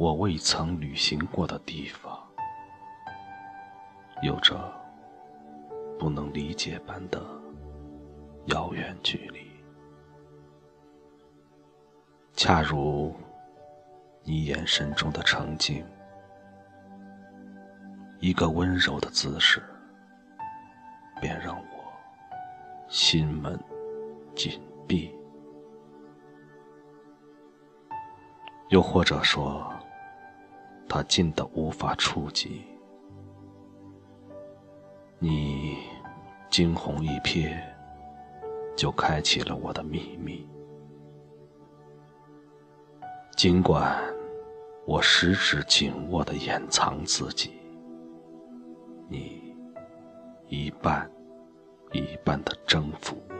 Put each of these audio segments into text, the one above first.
我未曾旅行过的地方，有着不能理解般的遥远距离。恰如你眼神中的澄净，一个温柔的姿势，便让我心门紧闭。又或者说，它近的无法触及。你惊鸿一瞥，就开启了我的秘密。尽管我十指紧握的掩藏自己，你一半一半的征服我，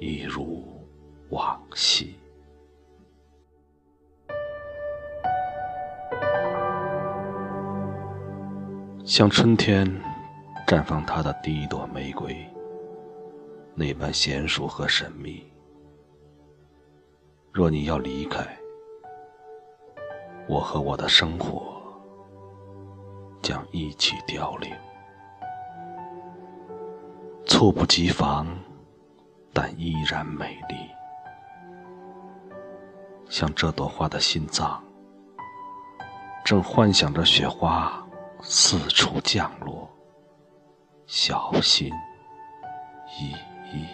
一如往昔。像春天绽放它的第一朵玫瑰，那般娴熟和神秘。若你要离开，我和我的生活将一起凋零。猝不及防，但依然美丽。像这朵花的心脏，正幻想着雪花四处降落，小心翼翼。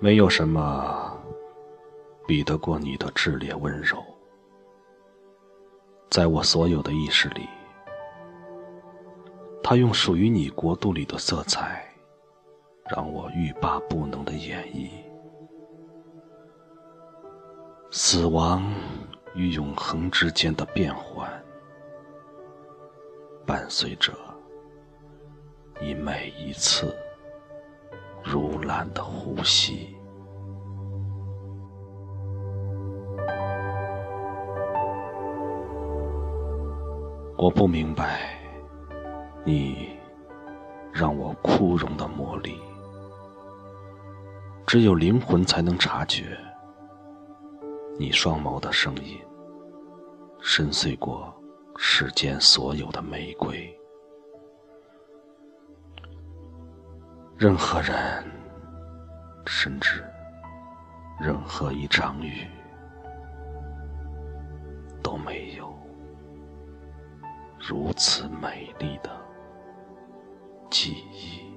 没有什么比得过你的炽烈温柔，在我所有的意识里，它用属于你国度里的色彩，让我欲罢不能的演绎死亡与永恒之间的变换，伴随着你每一次如兰的呼吸。我不明白，你让我枯荣的魔力，只有灵魂才能察觉。你双眸的声音，深邃过世间所有的玫瑰。任何人，甚至任何一场雨，都没有。如此美丽的记忆。